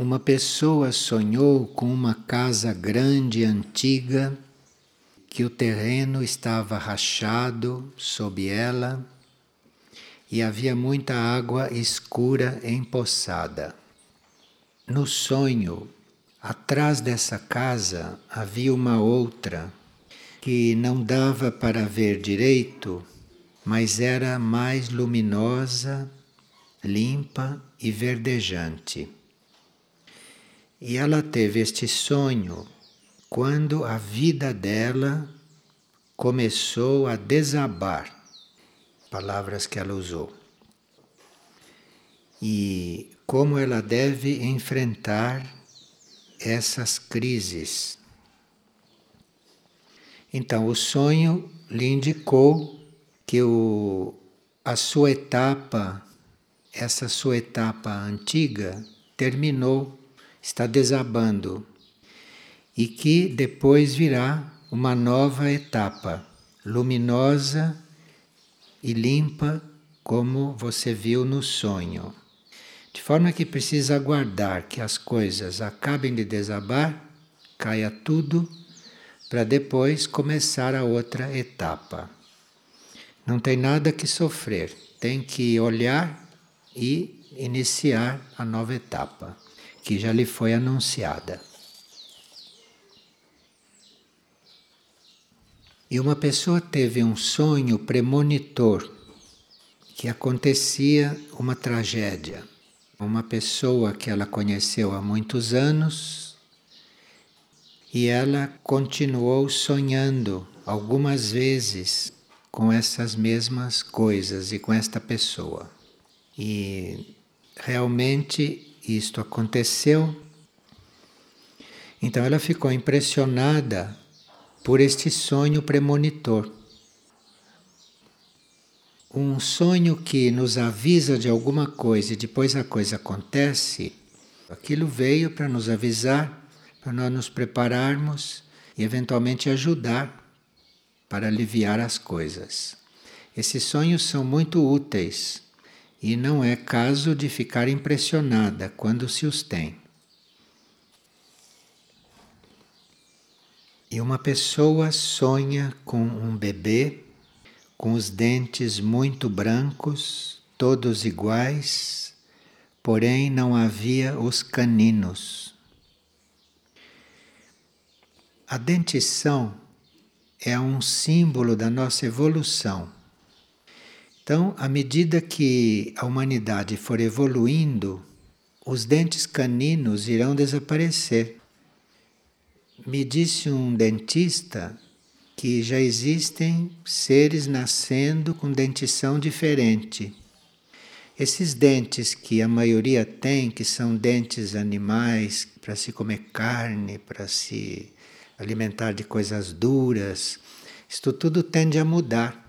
Uma pessoa sonhou com uma casa grande e antiga, que o terreno estava rachado sob ela e havia muita água escura empoçada. No sonho, atrás dessa casa havia uma outra que não dava para ver direito, mas era mais luminosa, limpa e verdejante. E ela teve este sonho quando a vida dela começou a desabar palavras que ela usou. E como ela deve enfrentar essas crises. Então, o sonho lhe indicou que o, a sua etapa, essa sua etapa antiga, terminou está desabando e que depois virá uma nova etapa, luminosa e limpa, como você viu no sonho. De forma que precisa aguardar que as coisas acabem de desabar, caia tudo, para depois começar a outra etapa. Não tem nada que sofrer, tem que olhar e iniciar a nova etapa que já lhe foi anunciada. E uma pessoa teve um sonho premonitor que acontecia uma tragédia. Uma pessoa que ela conheceu há muitos anos e ela continuou sonhando algumas vezes com essas mesmas coisas e com esta pessoa. E realmente isto aconteceu. Então ela ficou impressionada por este sonho premonitor. Um sonho que nos avisa de alguma coisa e depois a coisa acontece, aquilo veio para nos avisar, para nós nos prepararmos e eventualmente ajudar para aliviar as coisas. Esses sonhos são muito úteis e não é caso de ficar impressionada quando se os tem. E uma pessoa sonha com um bebê com os dentes muito brancos, todos iguais, porém não havia os caninos. A dentição é um símbolo da nossa evolução então, à medida que a humanidade for evoluindo, os dentes caninos irão desaparecer. Me disse um dentista que já existem seres nascendo com dentição diferente. Esses dentes que a maioria tem, que são dentes animais para se comer carne, para se alimentar de coisas duras, isto tudo tende a mudar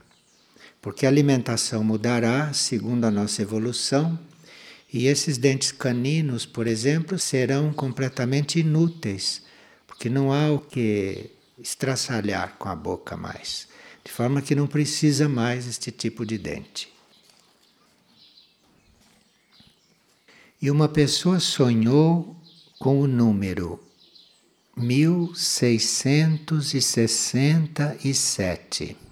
porque a alimentação mudará segundo a nossa evolução e esses dentes caninos, por exemplo, serão completamente inúteis, porque não há o que estraçalhar com a boca mais, de forma que não precisa mais este tipo de dente. E uma pessoa sonhou com o número 1667.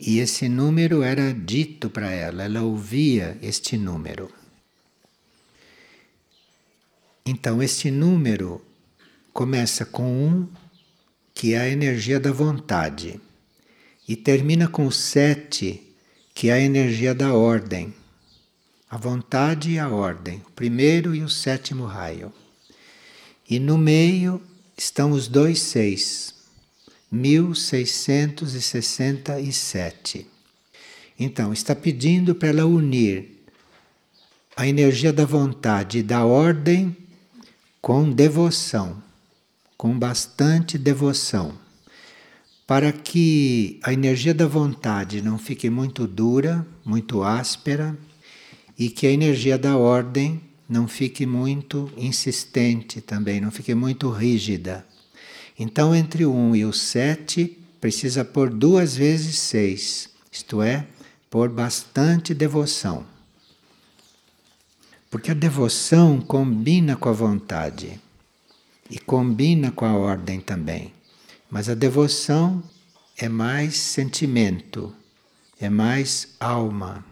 E esse número era dito para ela, ela ouvia este número. Então, este número começa com um, que é a energia da vontade, e termina com sete, que é a energia da ordem. A vontade e a ordem, o primeiro e o sétimo raio. E no meio estão os dois seis. 1667. Então, está pedindo para ela unir a energia da vontade e da ordem com devoção, com bastante devoção, para que a energia da vontade não fique muito dura, muito áspera, e que a energia da ordem não fique muito insistente também, não fique muito rígida. Então, entre o 1 e o 7, precisa pôr duas vezes 6, isto é, por bastante devoção. Porque a devoção combina com a vontade e combina com a ordem também. Mas a devoção é mais sentimento, é mais alma.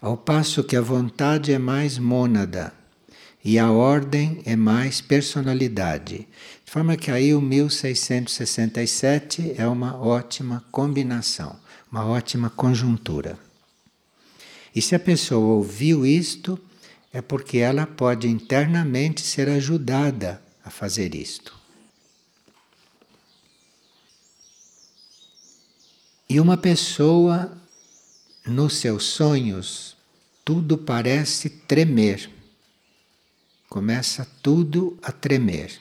Ao passo que a vontade é mais mônada e a ordem é mais personalidade. De forma que aí o 1667 é uma ótima combinação, uma ótima conjuntura. E se a pessoa ouviu isto, é porque ela pode internamente ser ajudada a fazer isto. E uma pessoa, nos seus sonhos, tudo parece tremer. Começa tudo a tremer.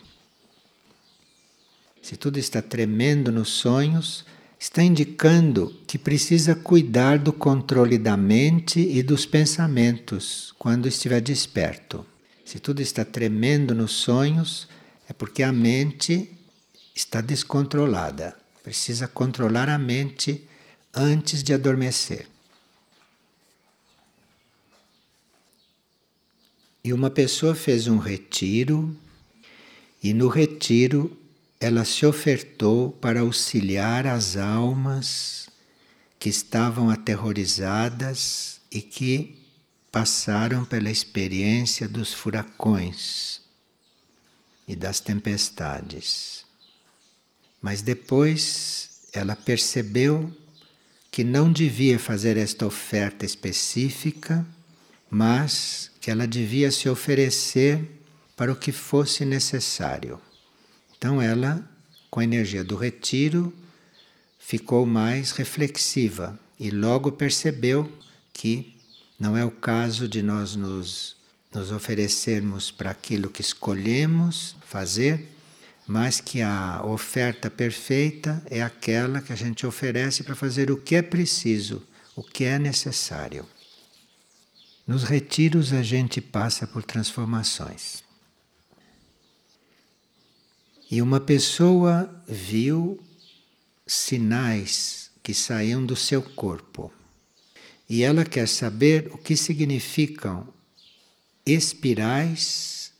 Se tudo está tremendo nos sonhos, está indicando que precisa cuidar do controle da mente e dos pensamentos quando estiver desperto. Se tudo está tremendo nos sonhos, é porque a mente está descontrolada. Precisa controlar a mente antes de adormecer. E uma pessoa fez um retiro, e no retiro ela se ofertou para auxiliar as almas que estavam aterrorizadas e que passaram pela experiência dos furacões e das tempestades. Mas depois ela percebeu que não devia fazer esta oferta específica, mas que ela devia se oferecer para o que fosse necessário. Então ela, com a energia do retiro, ficou mais reflexiva e logo percebeu que não é o caso de nós nos, nos oferecermos para aquilo que escolhemos fazer, mas que a oferta perfeita é aquela que a gente oferece para fazer o que é preciso, o que é necessário. Nos retiros a gente passa por transformações. E uma pessoa viu sinais que saíam do seu corpo. E ela quer saber o que significam espirais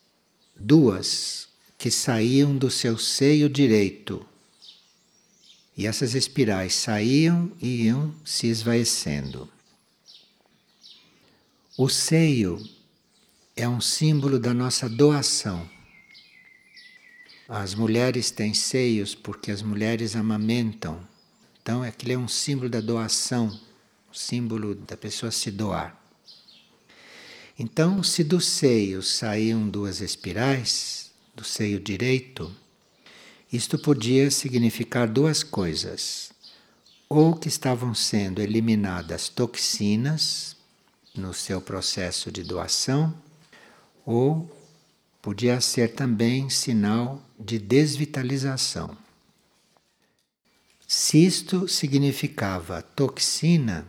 duas que saíam do seu seio direito. E essas espirais saíam e iam se esvaecendo. O seio é um símbolo da nossa doação. As mulheres têm seios porque as mulheres amamentam. Então, aquilo é um símbolo da doação, um símbolo da pessoa se doar. Então, se do seio saíam duas espirais, do seio direito, isto podia significar duas coisas. Ou que estavam sendo eliminadas toxinas no seu processo de doação, ou podia ser também sinal de desvitalização. Se isto significava toxina,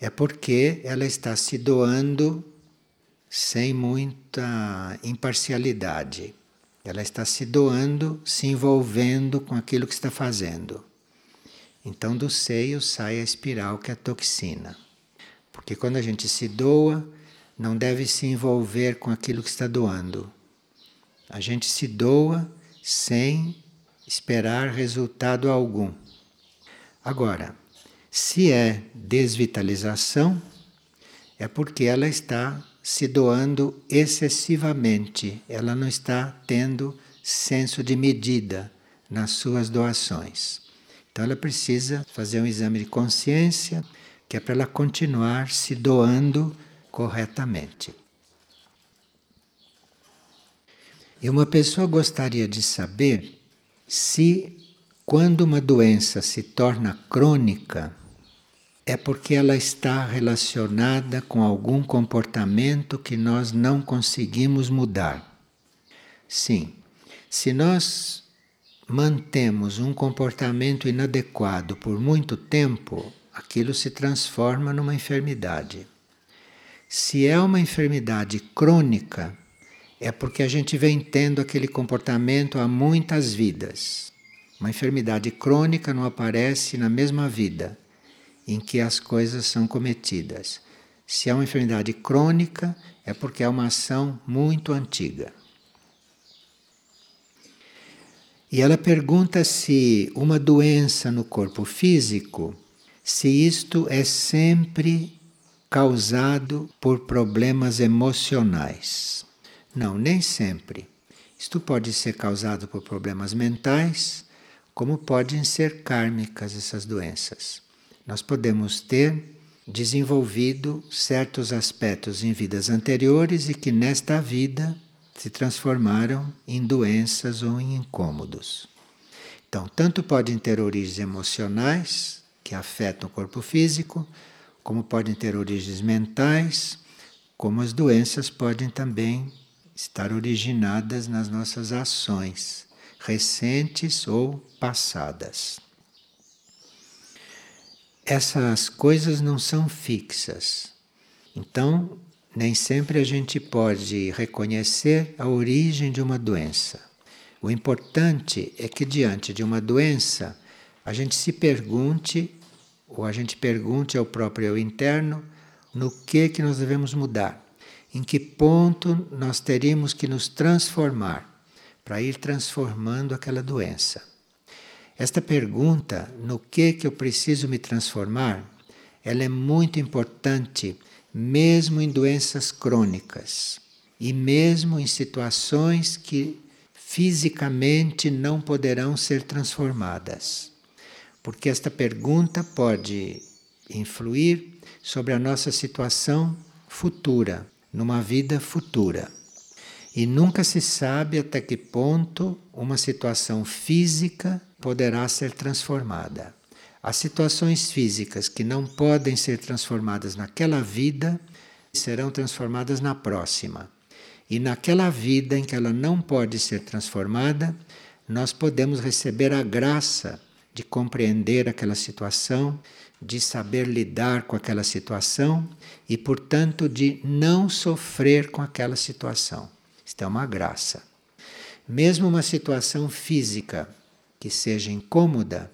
é porque ela está se doando sem muita imparcialidade. Ela está se doando, se envolvendo com aquilo que está fazendo. Então, do seio sai a espiral que é a toxina. Porque quando a gente se doa, não deve se envolver com aquilo que está doando. A gente se doa sem esperar resultado algum. Agora, se é desvitalização, é porque ela está se doando excessivamente, ela não está tendo senso de medida nas suas doações. Então ela precisa fazer um exame de consciência, que é para ela continuar se doando corretamente. E uma pessoa gostaria de saber se, quando uma doença se torna crônica, é porque ela está relacionada com algum comportamento que nós não conseguimos mudar. Sim, se nós mantemos um comportamento inadequado por muito tempo, aquilo se transforma numa enfermidade. Se é uma enfermidade crônica, é porque a gente vem tendo aquele comportamento há muitas vidas. Uma enfermidade crônica não aparece na mesma vida em que as coisas são cometidas. Se é uma enfermidade crônica, é porque é uma ação muito antiga. E ela pergunta se uma doença no corpo físico, se isto é sempre causado por problemas emocionais. Não, nem sempre. Isto pode ser causado por problemas mentais, como podem ser kármicas essas doenças. Nós podemos ter desenvolvido certos aspectos em vidas anteriores e que nesta vida se transformaram em doenças ou em incômodos. Então, tanto podem ter origens emocionais, que afetam o corpo físico, como podem ter origens mentais, como as doenças podem também estar originadas nas nossas ações, recentes ou passadas. Essas coisas não são fixas. Então, nem sempre a gente pode reconhecer a origem de uma doença. O importante é que, diante de uma doença, a gente se pergunte, ou a gente pergunte ao próprio eu interno, no que, que nós devemos mudar, em que ponto nós teríamos que nos transformar para ir transformando aquela doença. Esta pergunta, no que, que eu preciso me transformar, ela é muito importante mesmo em doenças crônicas e mesmo em situações que fisicamente não poderão ser transformadas. Porque esta pergunta pode influir sobre a nossa situação futura, numa vida futura. E nunca se sabe até que ponto uma situação física poderá ser transformada. As situações físicas que não podem ser transformadas naquela vida serão transformadas na próxima. E naquela vida em que ela não pode ser transformada, nós podemos receber a graça de compreender aquela situação, de saber lidar com aquela situação e, portanto, de não sofrer com aquela situação. Isto é uma graça. Mesmo uma situação física que seja incômoda,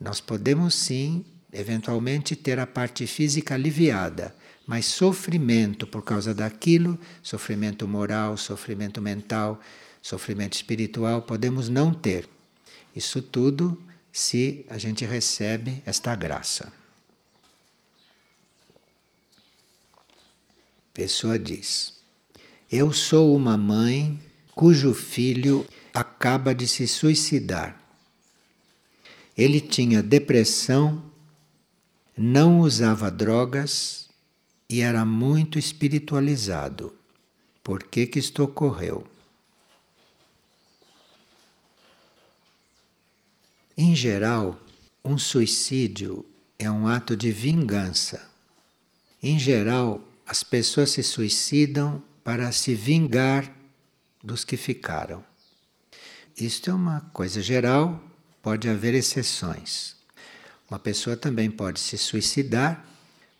nós podemos sim, eventualmente, ter a parte física aliviada, mas sofrimento por causa daquilo, sofrimento moral, sofrimento mental, sofrimento espiritual, podemos não ter. Isso tudo se a gente recebe esta graça. Pessoa diz: Eu sou uma mãe cujo filho acaba de se suicidar. Ele tinha depressão, não usava drogas e era muito espiritualizado. Por que, que isto ocorreu? Em geral, um suicídio é um ato de vingança. Em geral, as pessoas se suicidam para se vingar dos que ficaram. Isto é uma coisa geral, pode haver exceções. Uma pessoa também pode se suicidar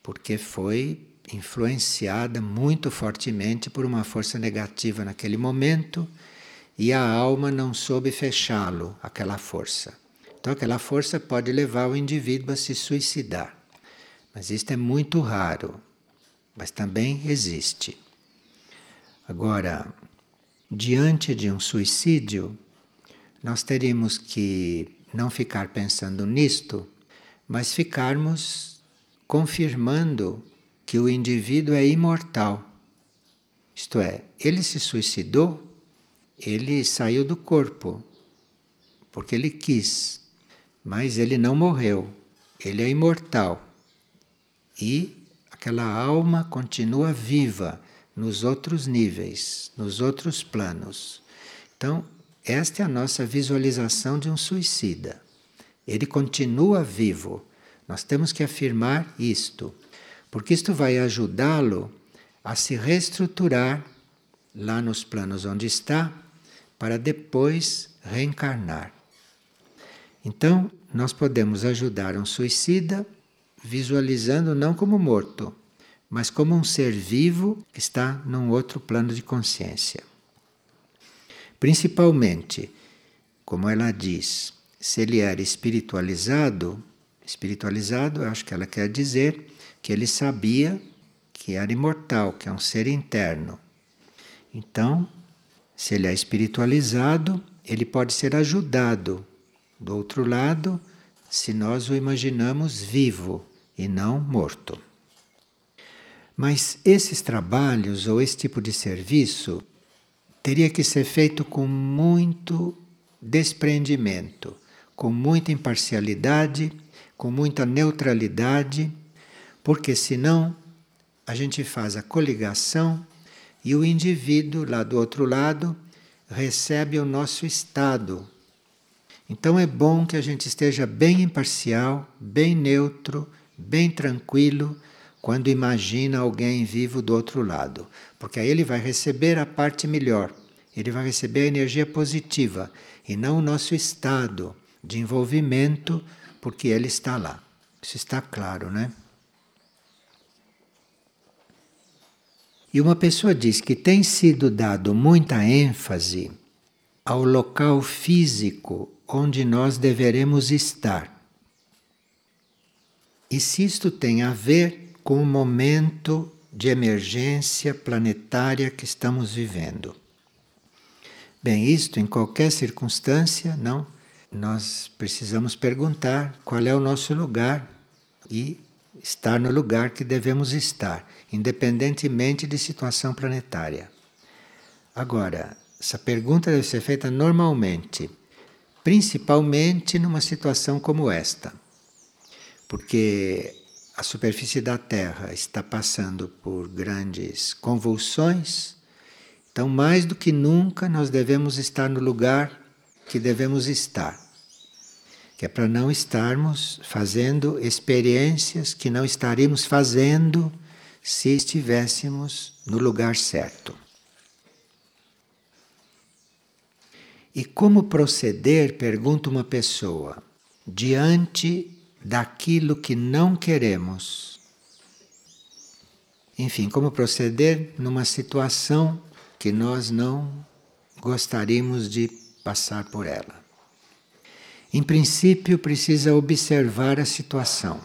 porque foi influenciada muito fortemente por uma força negativa naquele momento e a alma não soube fechá-lo, aquela força. Então, aquela força pode levar o indivíduo a se suicidar. Mas isto é muito raro, mas também existe. Agora, diante de um suicídio, nós teríamos que não ficar pensando nisto, mas ficarmos confirmando que o indivíduo é imortal. Isto é, ele se suicidou, ele saiu do corpo, porque ele quis, mas ele não morreu, ele é imortal. E aquela alma continua viva nos outros níveis, nos outros planos. Então, esta é a nossa visualização de um suicida. Ele continua vivo. Nós temos que afirmar isto, porque isto vai ajudá-lo a se reestruturar lá nos planos onde está, para depois reencarnar. Então, nós podemos ajudar um suicida visualizando não como morto, mas como um ser vivo que está num outro plano de consciência. Principalmente, como ela diz, se ele era espiritualizado, espiritualizado, acho que ela quer dizer que ele sabia que era imortal, que é um ser interno. Então, se ele é espiritualizado, ele pode ser ajudado do outro lado se nós o imaginamos vivo e não morto. Mas esses trabalhos ou esse tipo de serviço teria que ser feito com muito desprendimento, com muita imparcialidade, com muita neutralidade, porque senão a gente faz a coligação e o indivíduo lá do outro lado recebe o nosso estado. Então é bom que a gente esteja bem imparcial, bem neutro, bem tranquilo quando imagina alguém vivo do outro lado, porque aí ele vai receber a parte melhor, ele vai receber a energia positiva e não o nosso estado de envolvimento, porque ele está lá. Isso está claro, né? E uma pessoa diz que tem sido dado muita ênfase ao local físico onde nós deveremos estar. E se isto tem a ver com o momento de emergência planetária que estamos vivendo. Bem, isto em qualquer circunstância, não, nós precisamos perguntar qual é o nosso lugar e estar no lugar que devemos estar, independentemente de situação planetária. Agora, essa pergunta deve ser feita normalmente, principalmente numa situação como esta, porque a superfície da Terra está passando por grandes convulsões, então, mais do que nunca, nós devemos estar no lugar que devemos estar que é para não estarmos fazendo experiências que não estaríamos fazendo se estivéssemos no lugar certo. E como proceder, pergunta uma pessoa, diante daquilo que não queremos? Enfim, como proceder numa situação que nós não gostaríamos de passar por ela? Em princípio, precisa observar a situação.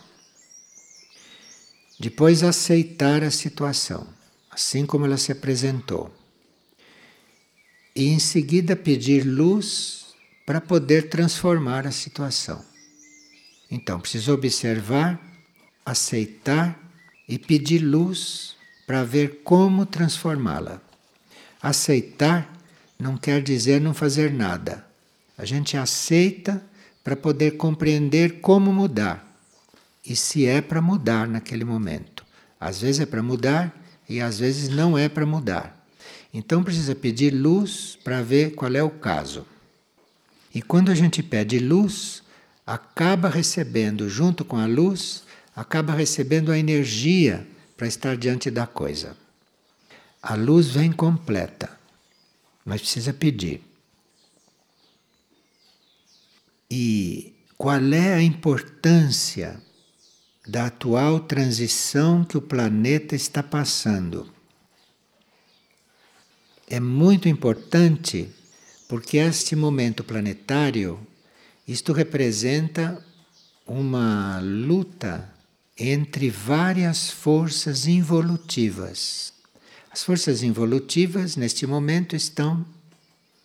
Depois, aceitar a situação, assim como ela se apresentou. E em seguida, pedir luz para poder transformar a situação. Então, precisa observar, aceitar e pedir luz para ver como transformá-la. Aceitar não quer dizer não fazer nada. A gente aceita para poder compreender como mudar e se é para mudar naquele momento. Às vezes é para mudar e às vezes não é para mudar. Então precisa pedir luz para ver qual é o caso. E quando a gente pede luz, acaba recebendo, junto com a luz, acaba recebendo a energia para estar diante da coisa. A luz vem completa, mas precisa pedir. E qual é a importância da atual transição que o planeta está passando? É muito importante porque este momento planetário, isto representa uma luta entre várias forças involutivas. As forças involutivas, neste momento, estão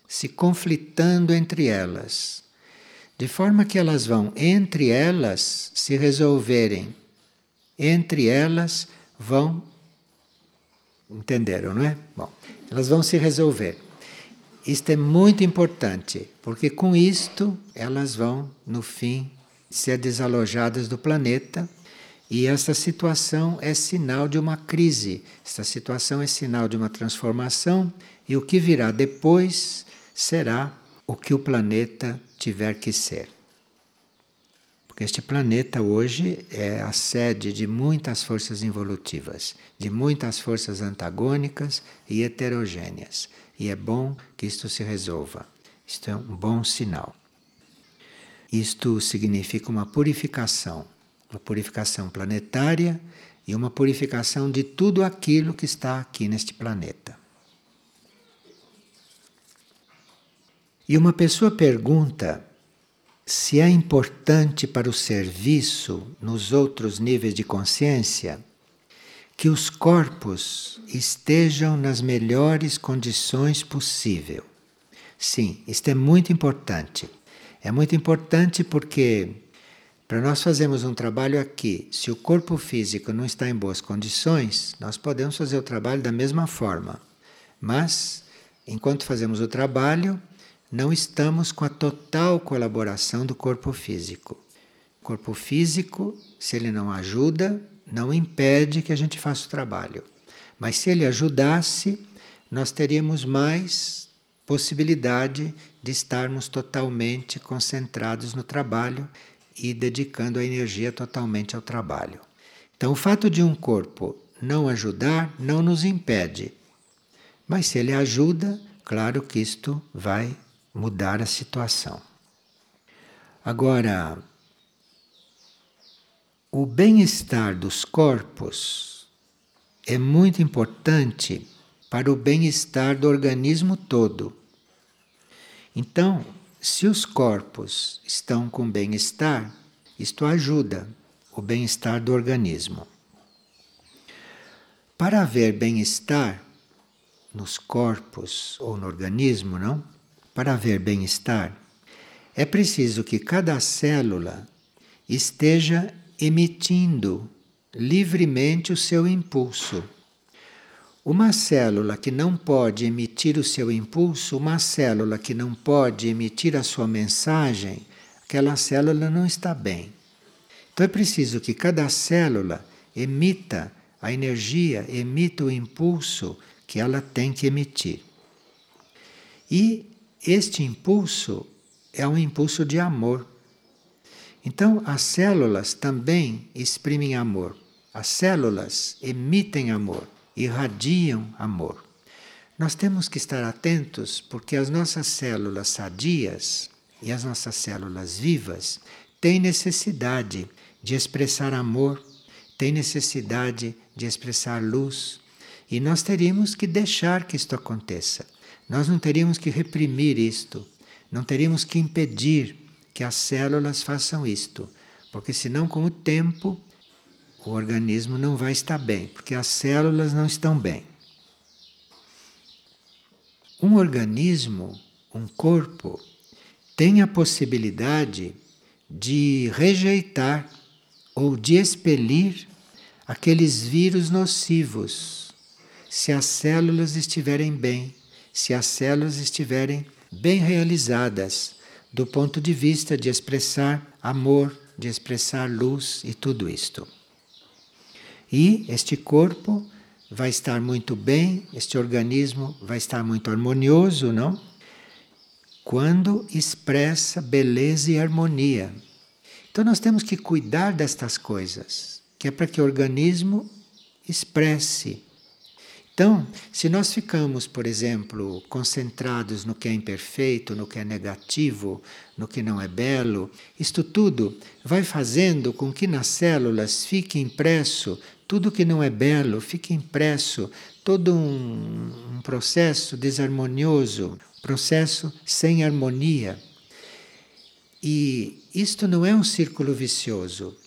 se conflitando entre elas de forma que elas vão, entre elas, se resolverem. Entre elas vão. Entenderam, não é? Bom, elas vão se resolver. Isto é muito importante, porque com isto elas vão, no fim, ser desalojadas do planeta. E essa situação é sinal de uma crise, essa situação é sinal de uma transformação, e o que virá depois será o que o planeta tiver que ser. Porque este planeta hoje é a sede de muitas forças involutivas, de muitas forças antagônicas e heterogêneas. E é bom que isto se resolva. Isto é um bom sinal. Isto significa uma purificação, uma purificação planetária e uma purificação de tudo aquilo que está aqui neste planeta. E uma pessoa pergunta se é importante para o serviço nos outros níveis de consciência que os corpos estejam nas melhores condições possível. Sim, isto é muito importante. É muito importante porque para nós fazermos um trabalho aqui, se o corpo físico não está em boas condições, nós podemos fazer o trabalho da mesma forma. Mas, enquanto fazemos o trabalho, não estamos com a total colaboração do corpo físico. O corpo físico, se ele não ajuda, não impede que a gente faça o trabalho. Mas se ele ajudasse, nós teríamos mais possibilidade de estarmos totalmente concentrados no trabalho e dedicando a energia totalmente ao trabalho. Então, o fato de um corpo não ajudar não nos impede. Mas se ele ajuda, claro que isto vai mudar a situação. Agora, o bem-estar dos corpos é muito importante para o bem-estar do organismo todo. Então, se os corpos estão com bem-estar, isto ajuda o bem-estar do organismo. Para haver bem-estar nos corpos ou no organismo, não? Para haver bem-estar, é preciso que cada célula esteja emitindo livremente o seu impulso. Uma célula que não pode emitir o seu impulso, uma célula que não pode emitir a sua mensagem, aquela célula não está bem. Então é preciso que cada célula emita a energia, emita o impulso que ela tem que emitir. E este impulso é um impulso de amor. Então as células também exprimem amor. As células emitem amor irradiam amor. Nós temos que estar atentos porque as nossas células sadias e as nossas células vivas têm necessidade de expressar amor, têm necessidade de expressar luz, e nós teríamos que deixar que isto aconteça. Nós não teríamos que reprimir isto, não teríamos que impedir que as células façam isto, porque senão com o tempo o organismo não vai estar bem, porque as células não estão bem. Um organismo, um corpo, tem a possibilidade de rejeitar ou de expelir aqueles vírus nocivos, se as células estiverem bem, se as células estiverem bem realizadas do ponto de vista de expressar amor, de expressar luz e tudo isto. E este corpo vai estar muito bem, este organismo vai estar muito harmonioso, não? Quando expressa beleza e harmonia. Então nós temos que cuidar destas coisas, que é para que o organismo expresse então, se nós ficamos, por exemplo, concentrados no que é imperfeito, no que é negativo, no que não é belo, isto tudo vai fazendo com que nas células fique impresso tudo que não é belo, fique impresso todo um, um processo desarmonioso, processo sem harmonia. E isto não é um círculo vicioso.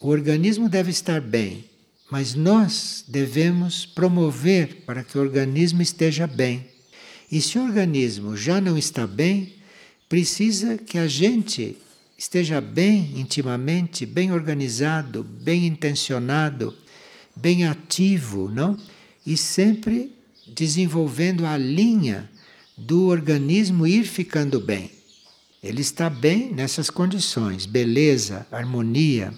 O organismo deve estar bem, mas nós devemos promover para que o organismo esteja bem. E se o organismo já não está bem, precisa que a gente esteja bem intimamente, bem organizado, bem intencionado, bem ativo, não? E sempre desenvolvendo a linha do organismo ir ficando bem. Ele está bem nessas condições, beleza, harmonia,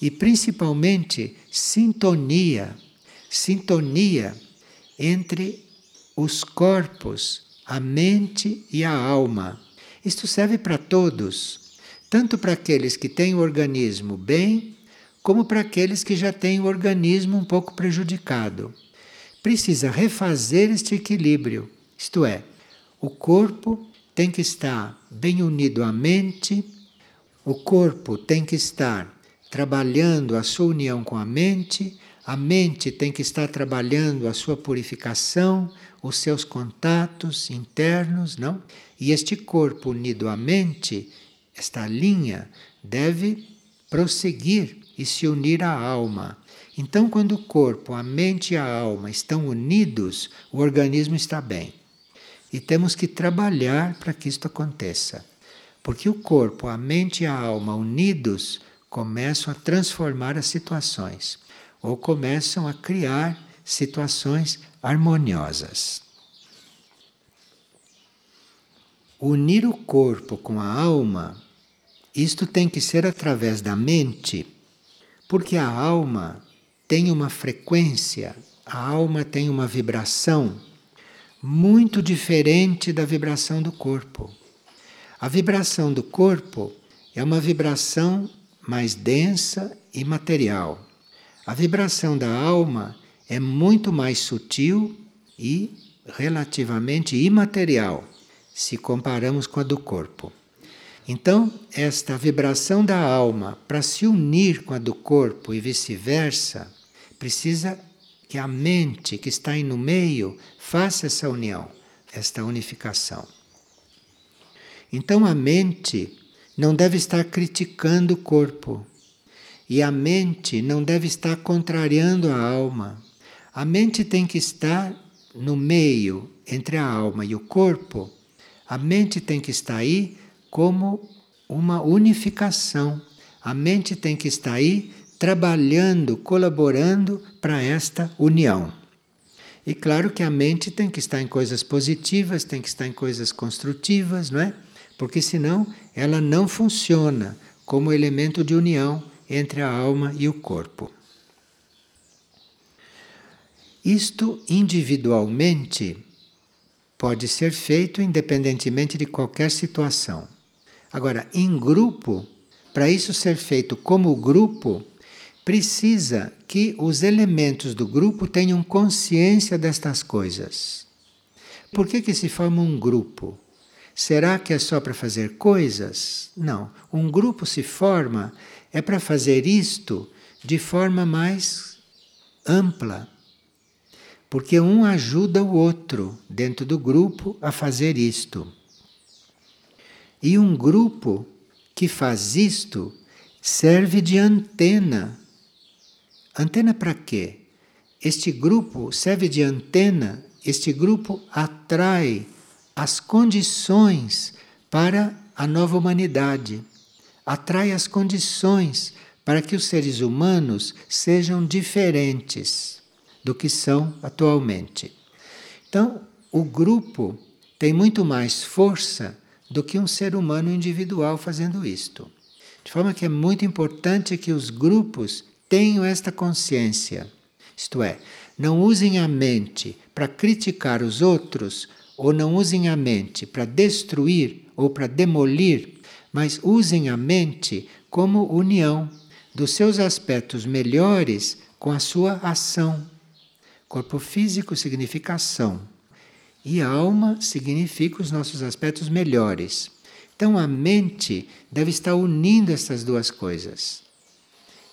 e principalmente sintonia, sintonia entre os corpos, a mente e a alma. Isto serve para todos, tanto para aqueles que têm o organismo bem, como para aqueles que já têm o organismo um pouco prejudicado. Precisa refazer este equilíbrio, isto é, o corpo tem que estar bem unido à mente, o corpo tem que estar trabalhando a sua união com a mente, a mente tem que estar trabalhando a sua purificação, os seus contatos internos, não? E este corpo unido à mente, esta linha, deve prosseguir e se unir à alma. Então, quando o corpo, a mente e a alma estão unidos, o organismo está bem. E temos que trabalhar para que isto aconteça. Porque o corpo, a mente e a alma unidos começam a transformar as situações ou começam a criar situações harmoniosas. Unir o corpo com a alma, isto tem que ser através da mente, porque a alma tem uma frequência, a alma tem uma vibração muito diferente da vibração do corpo. A vibração do corpo é uma vibração mais densa e material. A vibração da alma é muito mais sutil e relativamente imaterial se comparamos com a do corpo. Então, esta vibração da alma, para se unir com a do corpo e vice-versa, precisa que a mente que está aí no meio faça essa união, esta unificação. Então, a mente não deve estar criticando o corpo. E a mente não deve estar contrariando a alma. A mente tem que estar no meio entre a alma e o corpo a mente tem que estar aí como uma unificação. A mente tem que estar aí trabalhando, colaborando para esta união. E claro que a mente tem que estar em coisas positivas, tem que estar em coisas construtivas, não é? Porque senão ela não funciona como elemento de união entre a alma e o corpo. Isto individualmente pode ser feito independentemente de qualquer situação. Agora, em grupo, para isso ser feito como grupo, precisa que os elementos do grupo tenham consciência destas coisas. Por que, que se forma um grupo? Será que é só para fazer coisas? Não. Um grupo se forma é para fazer isto de forma mais ampla, porque um ajuda o outro dentro do grupo a fazer isto. E um grupo que faz isto serve de antena. Antena para quê? Este grupo serve de antena, este grupo atrai as condições para a nova humanidade, atrai as condições para que os seres humanos sejam diferentes do que são atualmente. Então, o grupo tem muito mais força do que um ser humano individual fazendo isto. De forma que é muito importante que os grupos tenham esta consciência. Isto é, não usem a mente para criticar os outros ou não usem a mente para destruir ou para demolir, mas usem a mente como união dos seus aspectos melhores com a sua ação Corpo físico significa ação e alma significa os nossos aspectos melhores. Então a mente deve estar unindo essas duas coisas.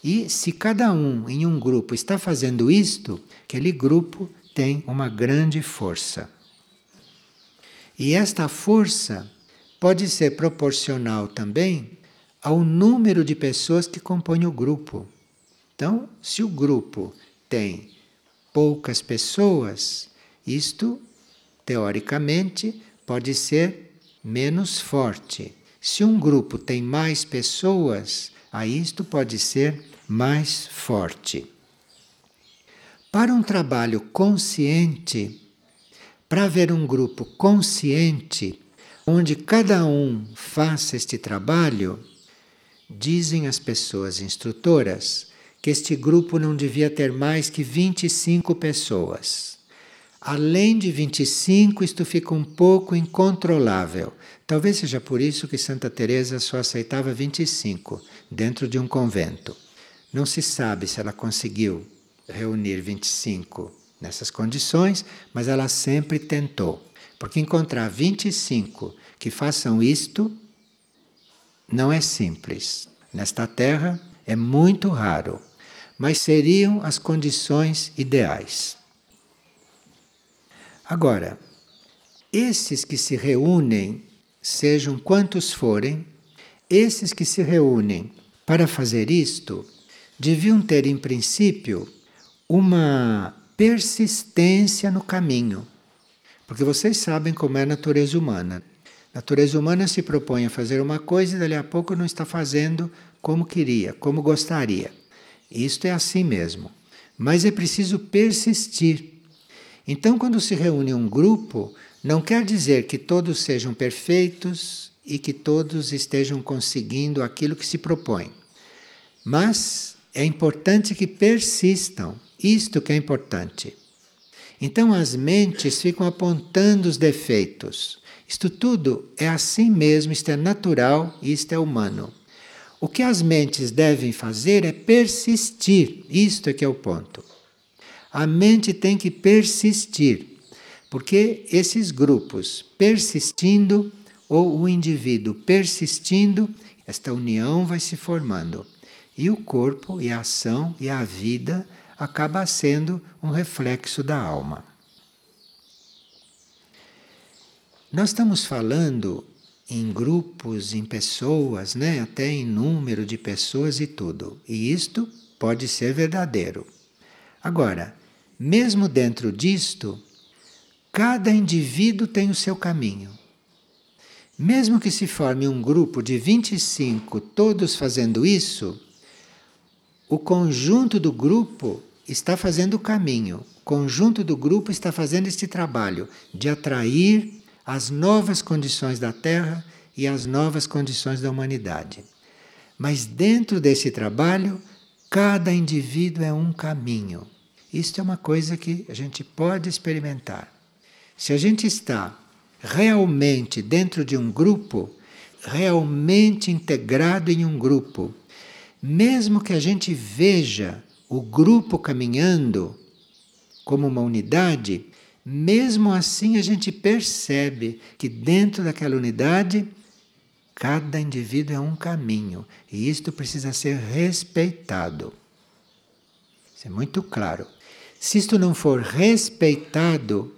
E se cada um em um grupo está fazendo isto, aquele grupo tem uma grande força. E esta força pode ser proporcional também ao número de pessoas que compõem o grupo. Então, se o grupo tem poucas pessoas, isto, teoricamente, pode ser menos forte. Se um grupo tem mais pessoas, aí isto pode ser mais forte. Para um trabalho consciente, para haver um grupo consciente, onde cada um faça este trabalho, dizem as pessoas instrutoras, que este grupo não devia ter mais que 25 pessoas. Além de 25, isto fica um pouco incontrolável. Talvez seja por isso que Santa Teresa só aceitava 25 dentro de um convento. Não se sabe se ela conseguiu reunir 25 nessas condições, mas ela sempre tentou. Porque encontrar 25 que façam isto não é simples. Nesta terra é muito raro mas seriam as condições ideais. Agora, esses que se reúnem, sejam quantos forem, esses que se reúnem para fazer isto, deviam ter, em princípio, uma persistência no caminho. Porque vocês sabem como é a natureza humana. A natureza humana se propõe a fazer uma coisa e dali a pouco não está fazendo como queria, como gostaria. Isto é assim mesmo. Mas é preciso persistir. Então, quando se reúne um grupo, não quer dizer que todos sejam perfeitos e que todos estejam conseguindo aquilo que se propõe. Mas é importante que persistam. Isto que é importante. Então as mentes ficam apontando os defeitos. Isto tudo é assim mesmo, isto é natural isto é humano. O que as mentes devem fazer é persistir. Isto é que é o ponto. A mente tem que persistir, porque esses grupos persistindo ou o indivíduo persistindo, esta união vai se formando. E o corpo e a ação e a vida acaba sendo um reflexo da alma. Nós estamos falando em grupos, em pessoas, né? até em número de pessoas e tudo. E isto pode ser verdadeiro. Agora, mesmo dentro disto, cada indivíduo tem o seu caminho. Mesmo que se forme um grupo de 25, todos fazendo isso, o conjunto do grupo está fazendo o caminho, o conjunto do grupo está fazendo este trabalho de atrair as novas condições da Terra e as novas condições da humanidade. Mas dentro desse trabalho, cada indivíduo é um caminho. Isto é uma coisa que a gente pode experimentar. Se a gente está realmente dentro de um grupo, realmente integrado em um grupo, mesmo que a gente veja o grupo caminhando como uma unidade, mesmo assim a gente percebe que dentro daquela unidade cada indivíduo é um caminho e isto precisa ser respeitado. Isso é muito claro. Se isto não for respeitado,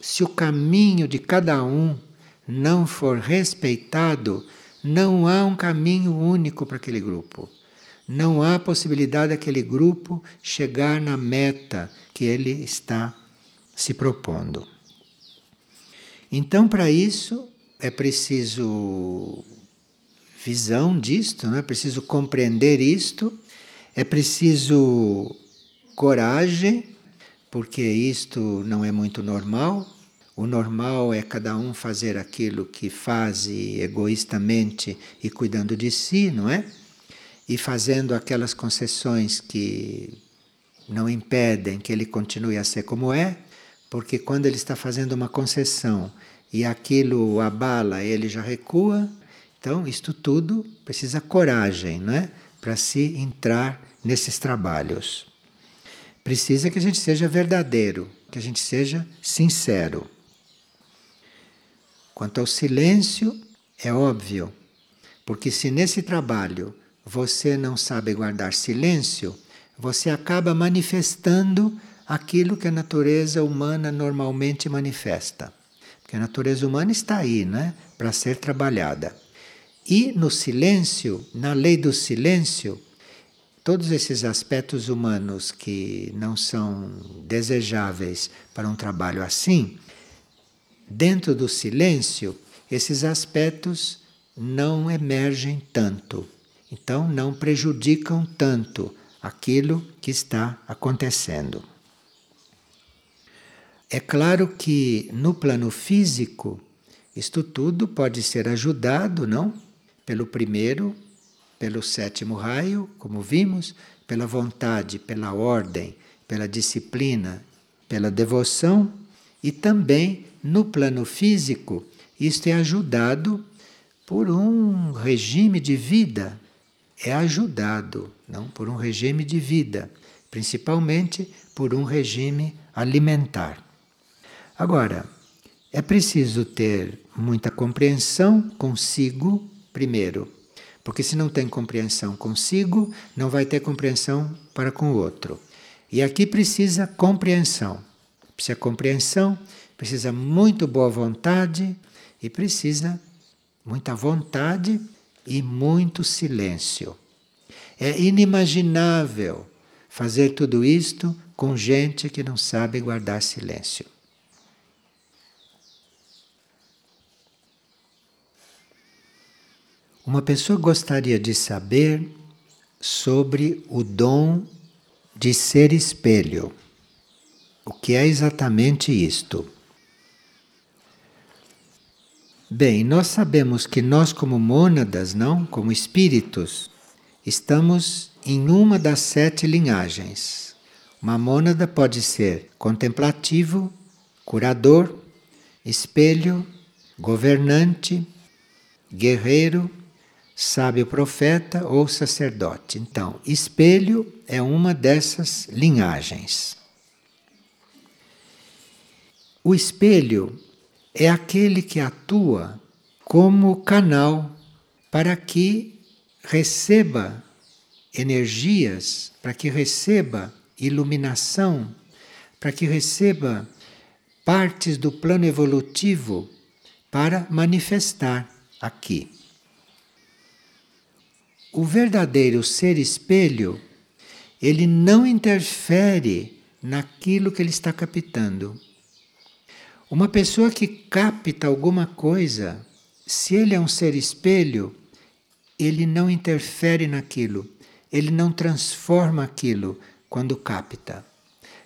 se o caminho de cada um não for respeitado, não há um caminho único para aquele grupo não há possibilidade daquele grupo chegar na meta que ele está se propondo. Então, para isso, é preciso visão disto, não é preciso compreender isto, é preciso coragem, porque isto não é muito normal. O normal é cada um fazer aquilo que faz egoístamente e cuidando de si, não é? E fazendo aquelas concessões que não impedem que ele continue a ser como é, porque quando ele está fazendo uma concessão e aquilo abala, ele já recua. Então, isto tudo precisa coragem, não é? Para se entrar nesses trabalhos. Precisa que a gente seja verdadeiro, que a gente seja sincero. Quanto ao silêncio, é óbvio, porque se nesse trabalho você não sabe guardar silêncio, você acaba manifestando aquilo que a natureza humana normalmente manifesta. Porque a natureza humana está aí, né, para ser trabalhada. E no silêncio, na lei do silêncio, todos esses aspectos humanos que não são desejáveis para um trabalho assim, dentro do silêncio, esses aspectos não emergem tanto. Então não prejudicam tanto aquilo que está acontecendo. É claro que no plano físico, isto tudo pode ser ajudado, não? Pelo primeiro, pelo sétimo raio, como vimos, pela vontade, pela ordem, pela disciplina, pela devoção, e também no plano físico, isto é ajudado por um regime de vida é ajudado não por um regime de vida, principalmente por um regime alimentar. Agora, é preciso ter muita compreensão consigo primeiro, porque se não tem compreensão consigo, não vai ter compreensão para com o outro. E aqui precisa compreensão. Precisa compreensão, precisa muito boa vontade e precisa muita vontade e muito silêncio. É inimaginável fazer tudo isto com gente que não sabe guardar silêncio. Uma pessoa gostaria de saber sobre o dom de ser espelho. O que é exatamente isto? Bem, nós sabemos que nós, como mônadas, não, como espíritos, estamos em uma das sete linhagens. Uma mônada pode ser contemplativo, curador, espelho, governante, guerreiro, sábio profeta ou sacerdote. Então, espelho é uma dessas linhagens. O espelho é aquele que atua como canal para que receba energias, para que receba iluminação, para que receba partes do plano evolutivo para manifestar aqui. O verdadeiro ser espelho, ele não interfere naquilo que ele está captando. Uma pessoa que capta alguma coisa, se ele é um ser espelho, ele não interfere naquilo, ele não transforma aquilo quando capta.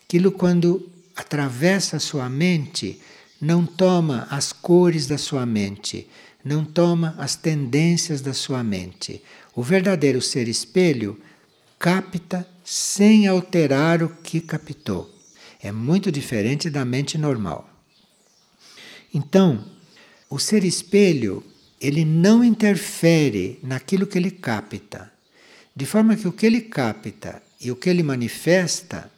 Aquilo, quando atravessa a sua mente, não toma as cores da sua mente, não toma as tendências da sua mente. O verdadeiro ser espelho capta sem alterar o que captou. É muito diferente da mente normal. Então, o ser espelho, ele não interfere naquilo que ele capta, de forma que o que ele capta e o que ele manifesta,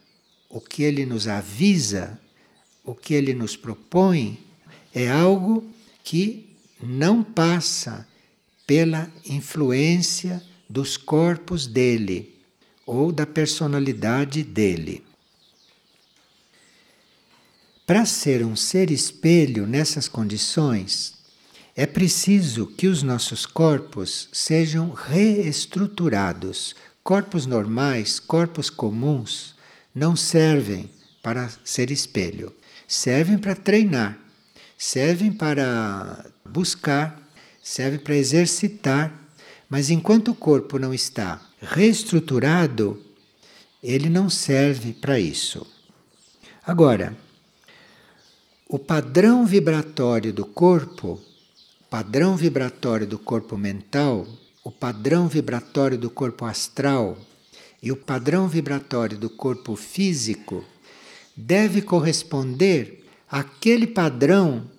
o que ele nos avisa, o que ele nos propõe, é algo que não passa pela influência dos corpos dele ou da personalidade dele. Para ser um ser espelho nessas condições, é preciso que os nossos corpos sejam reestruturados. Corpos normais, corpos comuns, não servem para ser espelho. Servem para treinar, servem para buscar serve para exercitar, mas enquanto o corpo não está reestruturado, ele não serve para isso. Agora, o padrão vibratório do corpo, padrão vibratório do corpo mental, o padrão vibratório do corpo astral e o padrão vibratório do corpo físico deve corresponder àquele padrão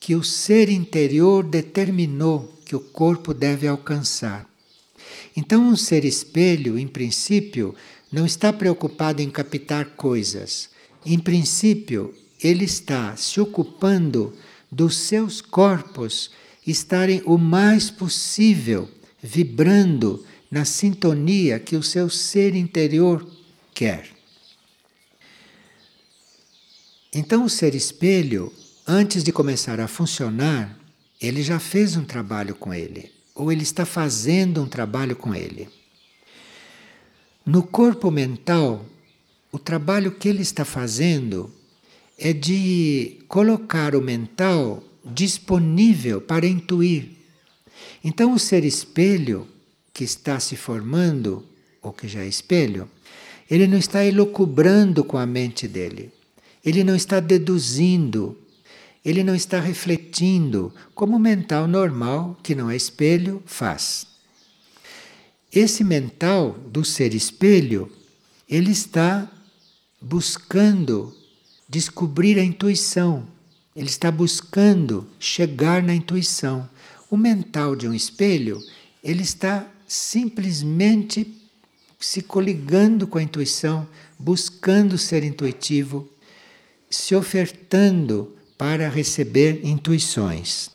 que o ser interior determinou que o corpo deve alcançar. Então, um ser espelho, em princípio, não está preocupado em captar coisas. Em princípio, ele está se ocupando dos seus corpos estarem o mais possível vibrando na sintonia que o seu ser interior quer. Então, o ser espelho antes de começar a funcionar, ele já fez um trabalho com ele, ou ele está fazendo um trabalho com ele. No corpo mental, o trabalho que ele está fazendo é de colocar o mental disponível para intuir. Então, o ser espelho que está se formando, ou que já é espelho, ele não está elucubrando com a mente dele, ele não está deduzindo ele não está refletindo como o mental normal, que não é espelho, faz. Esse mental do ser espelho, ele está buscando descobrir a intuição, ele está buscando chegar na intuição. O mental de um espelho, ele está simplesmente se coligando com a intuição, buscando ser intuitivo, se ofertando para receber intuições.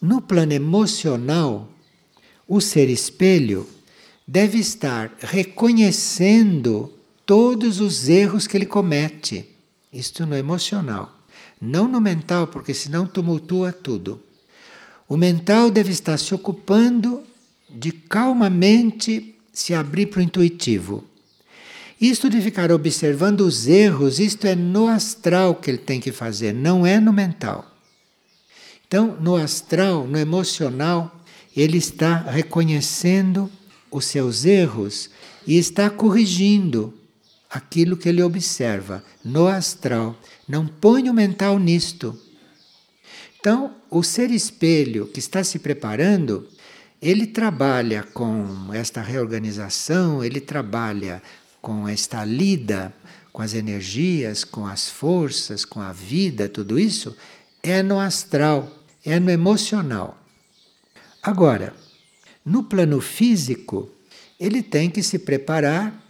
No plano emocional, o ser espelho deve estar reconhecendo todos os erros que ele comete. Isto no emocional. Não no mental, porque senão tumultua tudo. O mental deve estar se ocupando de calmamente se abrir para o intuitivo. Isto de ficar observando os erros, isto é no astral que ele tem que fazer, não é no mental. Então, no astral, no emocional, ele está reconhecendo os seus erros e está corrigindo aquilo que ele observa no astral. Não põe o mental nisto. Então, o ser espelho que está se preparando, ele trabalha com esta reorganização, ele trabalha com esta lida com as energias, com as forças, com a vida, tudo isso é no astral, é no emocional. Agora, no plano físico, ele tem que se preparar,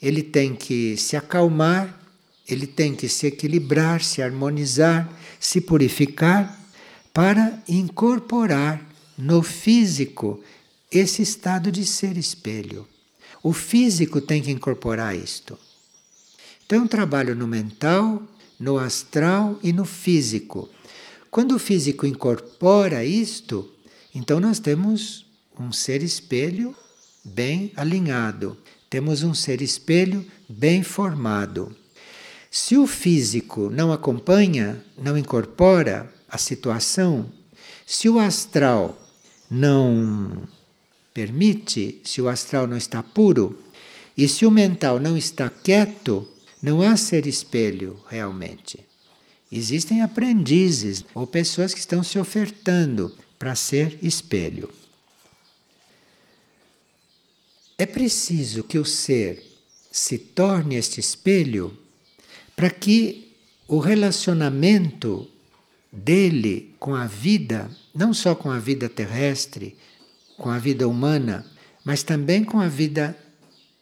ele tem que se acalmar, ele tem que se equilibrar, se harmonizar, se purificar para incorporar no físico esse estado de ser espelho. O físico tem que incorporar isto. Então, trabalho no mental, no astral e no físico. Quando o físico incorpora isto, então nós temos um ser espelho bem alinhado, temos um ser espelho bem formado. Se o físico não acompanha, não incorpora a situação, se o astral não permite, se o astral não está puro, e se o mental não está quieto, não há ser espelho realmente. Existem aprendizes ou pessoas que estão se ofertando para ser espelho. É preciso que o ser se torne este espelho para que o relacionamento dele com a vida, não só com a vida terrestre, com a vida humana, mas também com a vida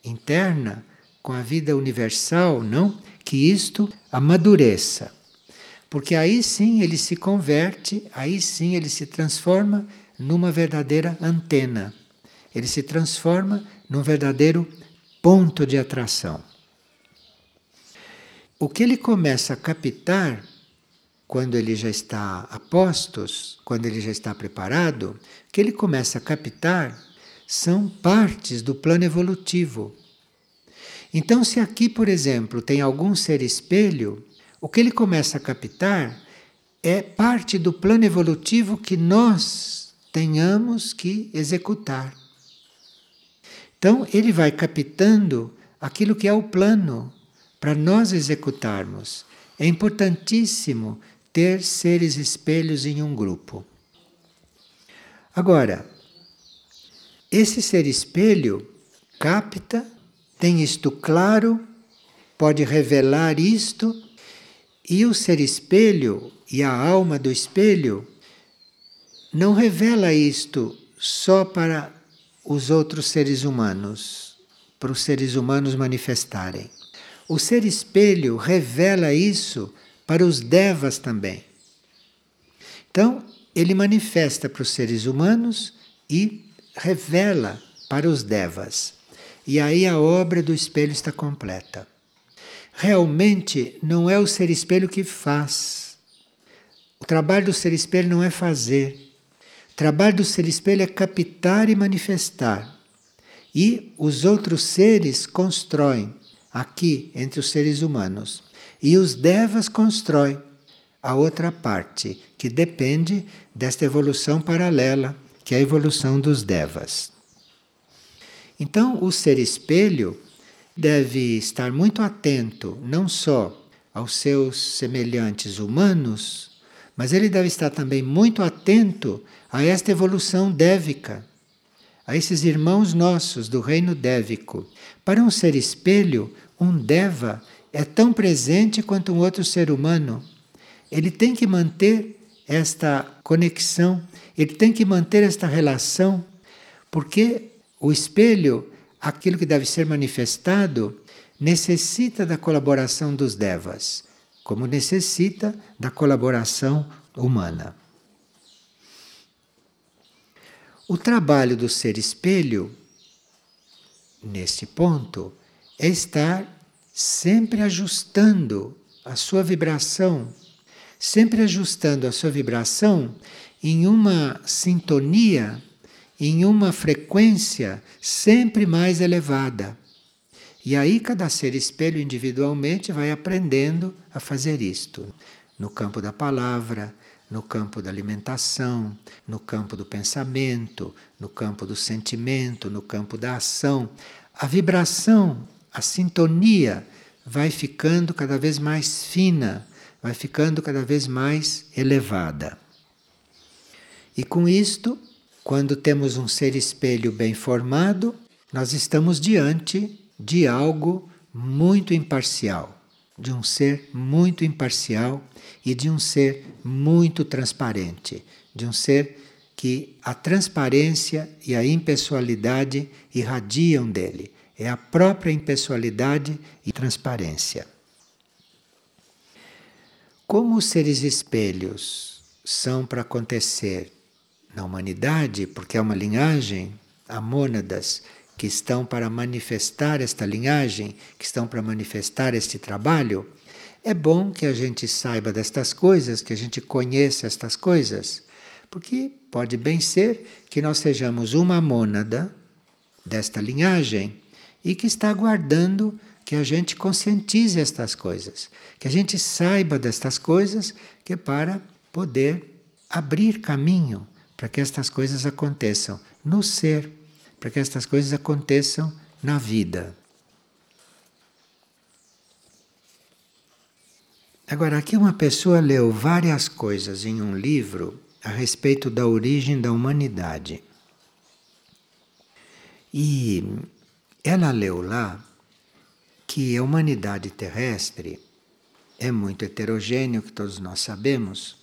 interna, com a vida universal, não? Que isto amadureça. Porque aí sim ele se converte, aí sim ele se transforma numa verdadeira antena. Ele se transforma num verdadeiro ponto de atração. O que ele começa a captar quando ele já está a postos, quando ele já está preparado, o que ele começa a captar são partes do plano evolutivo. Então, se aqui, por exemplo, tem algum ser espelho, o que ele começa a captar é parte do plano evolutivo que nós tenhamos que executar. Então, ele vai captando aquilo que é o plano para nós executarmos. É importantíssimo ter seres espelhos em um grupo. Agora, esse ser espelho capta, tem isto claro, pode revelar isto, e o ser espelho e a alma do espelho não revela isto só para os outros seres humanos, para os seres humanos manifestarem. O ser espelho revela isso para os devas também. Então, ele manifesta para os seres humanos e revela para os devas. E aí a obra do espelho está completa. Realmente não é o ser espelho que faz. O trabalho do ser espelho não é fazer trabalho do ser espelho é captar e manifestar. E os outros seres constroem aqui entre os seres humanos. E os devas constroem a outra parte, que depende desta evolução paralela, que é a evolução dos devas. Então, o ser espelho deve estar muito atento não só aos seus semelhantes humanos, mas ele deve estar também muito atento a esta evolução dévica, a esses irmãos nossos do reino dévico. Para um ser espelho, um deva é tão presente quanto um outro ser humano. Ele tem que manter esta conexão, ele tem que manter esta relação, porque o espelho, aquilo que deve ser manifestado, necessita da colaboração dos devas, como necessita da colaboração humana. O trabalho do ser espelho, neste ponto, é estar sempre ajustando a sua vibração, sempre ajustando a sua vibração em uma sintonia, em uma frequência sempre mais elevada. E aí cada ser espelho individualmente vai aprendendo a fazer isto. No campo da palavra, no campo da alimentação, no campo do pensamento, no campo do sentimento, no campo da ação. A vibração, a sintonia vai ficando cada vez mais fina, vai ficando cada vez mais elevada. E com isto, quando temos um ser espelho bem formado, nós estamos diante de algo muito imparcial, de um ser muito imparcial e de um ser muito transparente, de um ser que a transparência e a impessoalidade irradiam dele. É a própria impessoalidade e transparência. Como os seres espelhos são para acontecer na humanidade, porque é uma linhagem, há mônadas que estão para manifestar esta linhagem, que estão para manifestar este trabalho, é bom que a gente saiba destas coisas, que a gente conheça estas coisas, porque pode bem ser que nós sejamos uma mônada desta linhagem e que está aguardando que a gente conscientize estas coisas, que a gente saiba destas coisas, que é para poder abrir caminho para que estas coisas aconteçam no ser, para que estas coisas aconteçam na vida. Agora, aqui uma pessoa leu várias coisas em um livro a respeito da origem da humanidade. E ela leu lá que a humanidade terrestre é muito heterogêneo, que todos nós sabemos,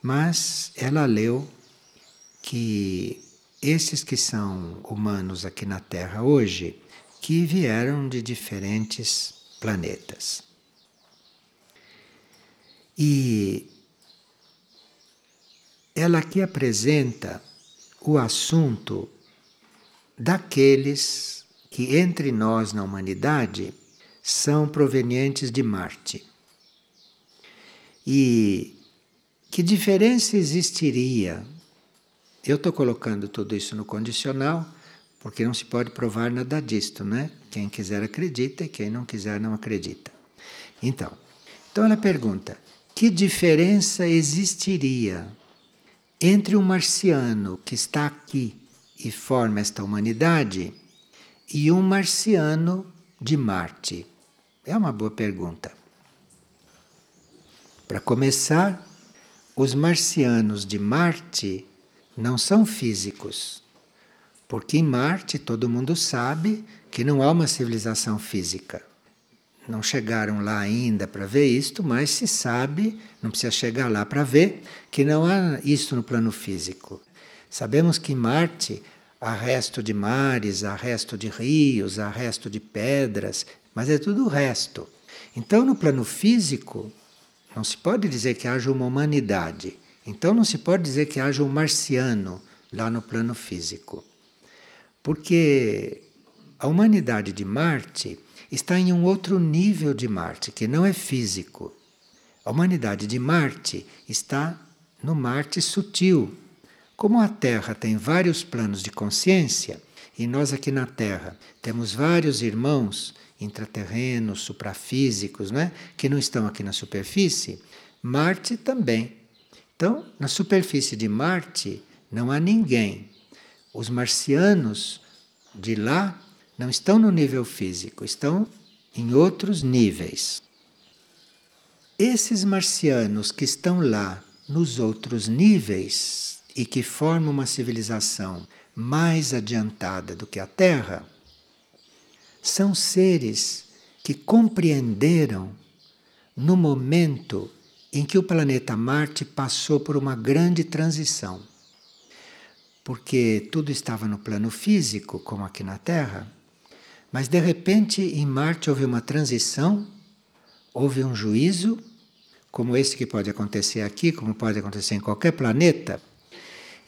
mas ela leu que esses que são humanos aqui na Terra hoje, que vieram de diferentes planetas. E ela aqui apresenta o assunto daqueles que entre nós na humanidade são provenientes de Marte. E que diferença existiria? Eu estou colocando tudo isso no condicional, porque não se pode provar nada disto, né? Quem quiser acredita e quem não quiser não acredita. Então, então ela pergunta: que diferença existiria entre um marciano que está aqui e forma esta humanidade e um marciano de Marte? É uma boa pergunta. Para começar, os marcianos de Marte não são físicos, porque em Marte todo mundo sabe que não há uma civilização física não chegaram lá ainda para ver isto, mas se sabe, não precisa chegar lá para ver, que não há isto no plano físico. Sabemos que em Marte há resto de mares, há resto de rios, há resto de pedras, mas é tudo o resto. Então, no plano físico, não se pode dizer que haja uma humanidade. Então, não se pode dizer que haja um marciano lá no plano físico. Porque a humanidade de Marte está em um outro nível de Marte, que não é físico. A humanidade de Marte está no Marte sutil. Como a Terra tem vários planos de consciência, e nós aqui na Terra temos vários irmãos intraterrenos, suprafísicos, né, que não estão aqui na superfície, Marte também. Então, na superfície de Marte não há ninguém. Os marcianos de lá não estão no nível físico, estão em outros níveis. Esses marcianos que estão lá nos outros níveis e que formam uma civilização mais adiantada do que a Terra, são seres que compreenderam no momento em que o planeta Marte passou por uma grande transição. Porque tudo estava no plano físico, como aqui na Terra, mas de repente em Marte houve uma transição, houve um juízo, como esse que pode acontecer aqui, como pode acontecer em qualquer planeta.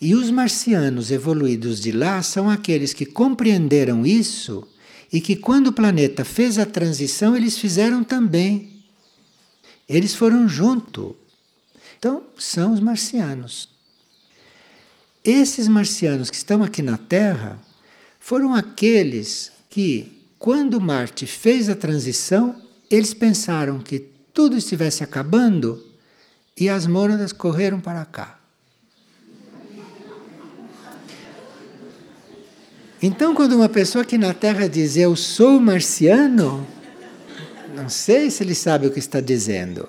E os marcianos evoluídos de lá são aqueles que compreenderam isso e que, quando o planeta fez a transição, eles fizeram também. Eles foram junto. Então, são os marcianos. esses marcianos que estão aqui na Terra foram aqueles que, quando Marte fez a transição, eles pensaram que tudo estivesse acabando e as mônadas correram para cá. Então, quando uma pessoa aqui na Terra diz eu sou marciano, não sei se ele sabe o que está dizendo.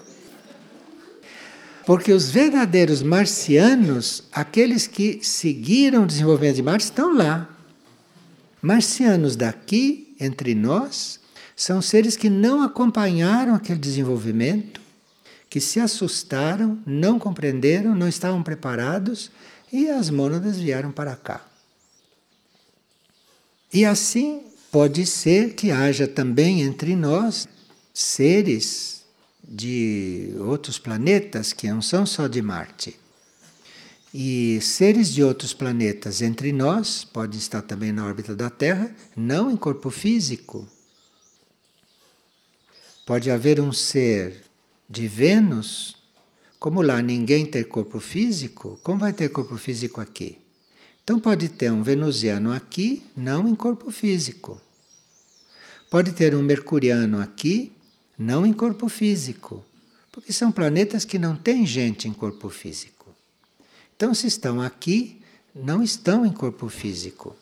Porque os verdadeiros marcianos, aqueles que seguiram o desenvolvimento de Marte, estão lá. Marcianos daqui, entre nós, são seres que não acompanharam aquele desenvolvimento, que se assustaram, não compreenderam, não estavam preparados e as mônadas vieram para cá. E assim pode ser que haja também entre nós seres de outros planetas que não são só de Marte. E seres de outros planetas entre nós podem estar também na órbita da Terra, não em corpo físico. Pode haver um ser de Vênus, como lá ninguém tem corpo físico, como vai ter corpo físico aqui? Então pode ter um venusiano aqui, não em corpo físico. Pode ter um mercuriano aqui, não em corpo físico, porque são planetas que não têm gente em corpo físico. Então, se estão aqui, não estão em corpo físico.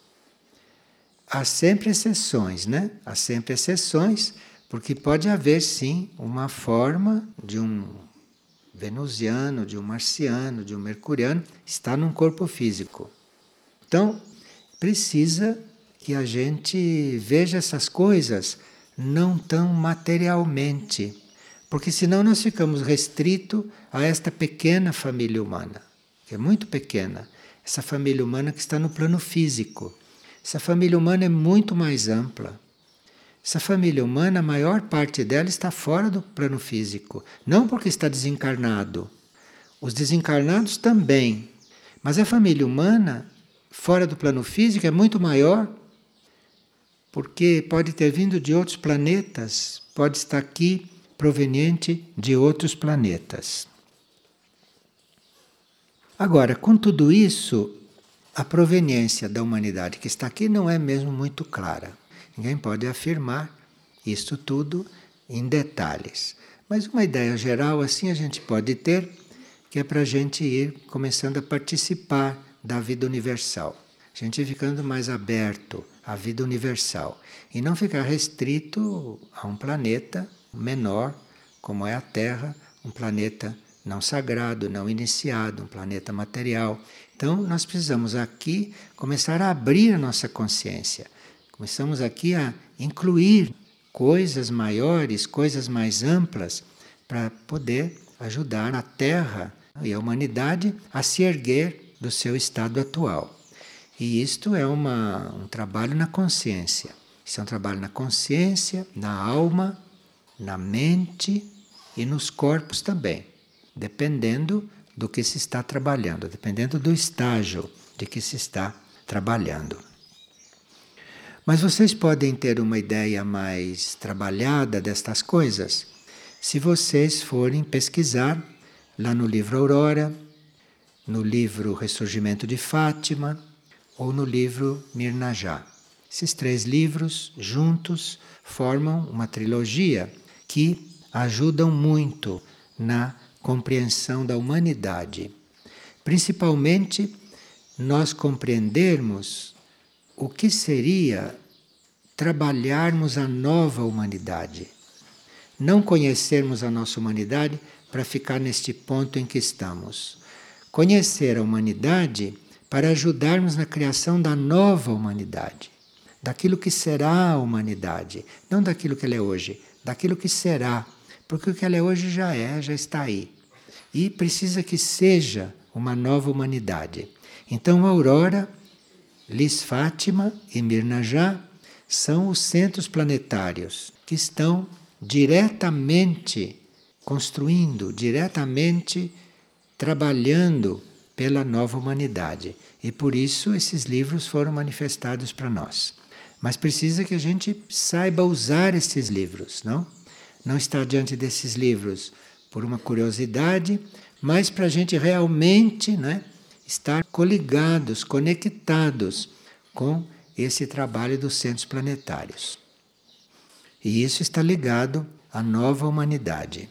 Há sempre exceções, né? Há sempre exceções, porque pode haver sim uma forma de um venusiano, de um marciano, de um mercuriano, está num corpo físico. Então, precisa que a gente veja essas coisas não tão materialmente, porque senão nós ficamos restritos a esta pequena família humana, que é muito pequena, essa família humana que está no plano físico. Essa família humana é muito mais ampla. Essa família humana, a maior parte dela está fora do plano físico, não porque está desencarnado. Os desencarnados também, mas a família humana fora do plano físico é muito maior, porque pode ter vindo de outros planetas, pode estar aqui proveniente de outros planetas. Agora, com tudo isso, a proveniência da humanidade que está aqui não é mesmo muito clara. Ninguém pode afirmar isto tudo em detalhes. Mas uma ideia geral assim a gente pode ter, que é para a gente ir começando a participar da vida universal. A gente ficando mais aberto à vida universal e não ficar restrito a um planeta menor, como é a Terra, um planeta não sagrado, não iniciado, um planeta material. Então, nós precisamos aqui começar a abrir a nossa consciência. Começamos aqui a incluir coisas maiores, coisas mais amplas, para poder ajudar a Terra e a humanidade a se erguer do seu estado atual. E isto é uma, um trabalho na consciência. Isso é um trabalho na consciência, na alma, na mente e nos corpos também, dependendo do que se está trabalhando, dependendo do estágio de que se está trabalhando. Mas vocês podem ter uma ideia mais trabalhada destas coisas se vocês forem pesquisar lá no livro Aurora, no livro Ressurgimento de Fátima ou no livro Mirnajá. Esses três livros juntos formam uma trilogia que ajudam muito na compreensão da humanidade. Principalmente nós compreendermos o que seria trabalharmos a nova humanidade. Não conhecermos a nossa humanidade para ficar neste ponto em que estamos conhecer a humanidade para ajudarmos na criação da nova humanidade, daquilo que será a humanidade, não daquilo que ela é hoje, daquilo que será, porque o que ela é hoje já é, já está aí. E precisa que seja uma nova humanidade. Então, Aurora, Lis Fátima e Mirnajá são os centros planetários que estão diretamente construindo, diretamente trabalhando pela nova humanidade. E por isso esses livros foram manifestados para nós. Mas precisa que a gente saiba usar esses livros, não? Não estar diante desses livros por uma curiosidade, mas para a gente realmente né, estar coligados, conectados com esse trabalho dos centros planetários. E isso está ligado à nova humanidade.